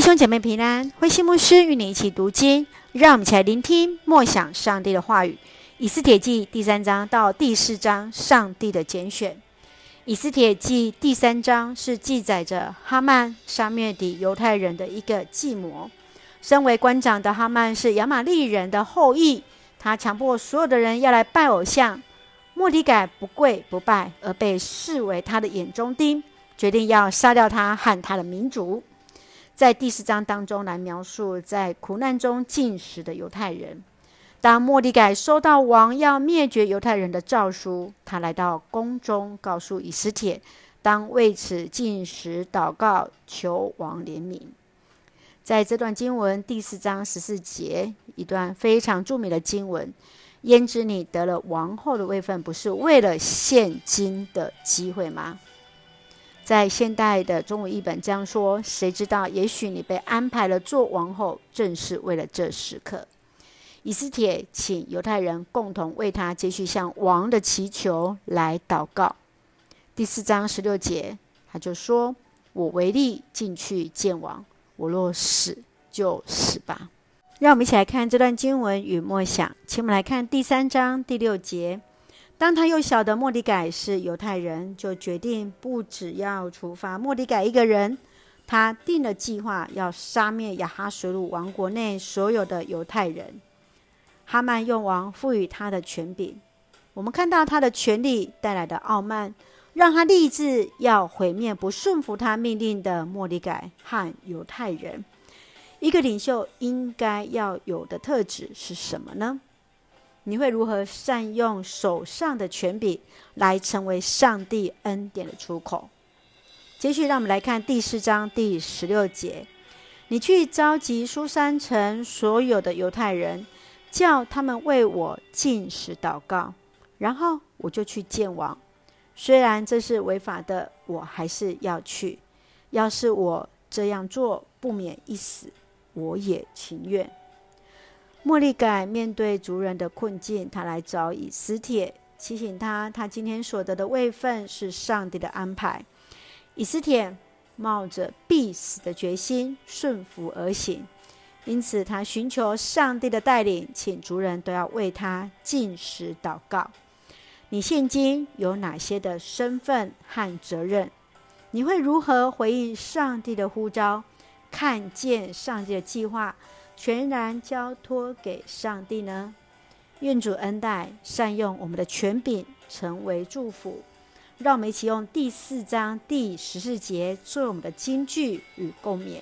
弟兄姐妹平安，慧馨牧师与你一起读经，让我们一起来聆听默想上帝的话语。以斯帖记第三章到第四章，上帝的拣选。以斯帖记第三章是记载着哈曼杀灭抵犹太人的一个计谋。身为官长的哈曼是亚玛力人的后裔，他强迫所有的人要来拜偶像。末底改不跪不拜，而被视为他的眼中钉，决定要杀掉他和他的民族。在第四章当中来描述在苦难中进食的犹太人。当莫迪改收到王要灭绝犹太人的诏书，他来到宫中，告诉以斯帖，当为此进食祷告，求王怜悯。在这段经文第四章十四节，一段非常著名的经文：“焉知你得了王后的位分，不是为了现今的机会吗？”在现代的中文译本这样说：“谁知道？也许你被安排了做王后，正是为了这时刻。”以斯帖请犹太人共同为他继续向王的祈求来祷告。第四章十六节，他就说：“我唯利进去见王，我若死就死吧。”让我们一起来看这段经文与默想。请我们来看第三章第六节：当他又晓得莫迪改是犹太人，就决定不只要处罚莫迪改一个人，他定了计划要杀灭亚哈随鲁王国内所有的犹太人。哈曼用王赋予他的权柄，我们看到他的权力带来的傲慢，让他立志要毁灭不顺服他命令的莫迪改和犹太人。一个领袖应该要有的特质是什么呢？你会如何善用手上的权柄，来成为上帝恩典的出口？接续，让我们来看第四章第十六节：你去召集苏珊城所有的犹太人。叫他们为我进食祷告，然后我就去见王。虽然这是违法的，我还是要去。要是我这样做不免一死，我也情愿。末底改面对族人的困境，他来找以斯帖，提醒他，他今天所得的位分是上帝的安排。以斯帖冒着必死的决心，顺服而行。因此，他寻求上帝的带领，请族人都要为他进食祷告。你现今有哪些的身份和责任？你会如何回应上帝的呼召？看见上帝的计划，全然交托给上帝呢？愿主恩待，善用我们的权柄，成为祝福。让我们一起用第四章第十四节作为我们的金句与共勉。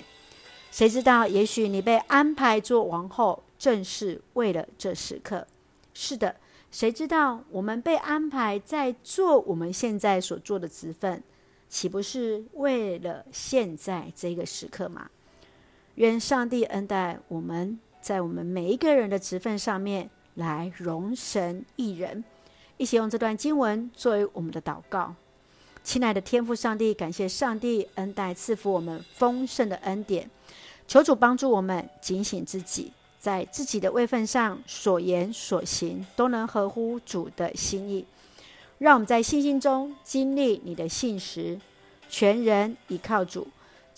谁知道？也许你被安排做王后，正是为了这时刻。是的，谁知道？我们被安排在做我们现在所做的职分，岂不是为了现在这个时刻吗？愿上帝恩待我们，在我们每一个人的职分上面来荣神益人。一起用这段经文作为我们的祷告。亲爱的天父上帝，感谢上帝恩待赐福我们丰盛的恩典。求主帮助我们警醒自己，在自己的位份上所言所行都能合乎主的心意。让我们在信心中经历你的信实，全人依靠主，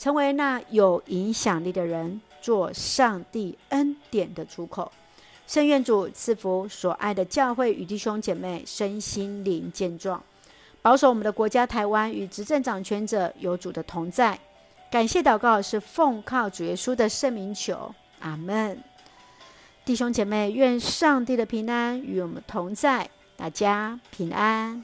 成为那有影响力的人，做上帝恩典的出口。圣愿主赐福所爱的教会与弟兄姐妹身心灵健壮，保守我们的国家台湾与执政掌权者有主的同在。感谢祷告是奉靠主耶稣的圣名求，阿门。弟兄姐妹，愿上帝的平安与我们同在，大家平安。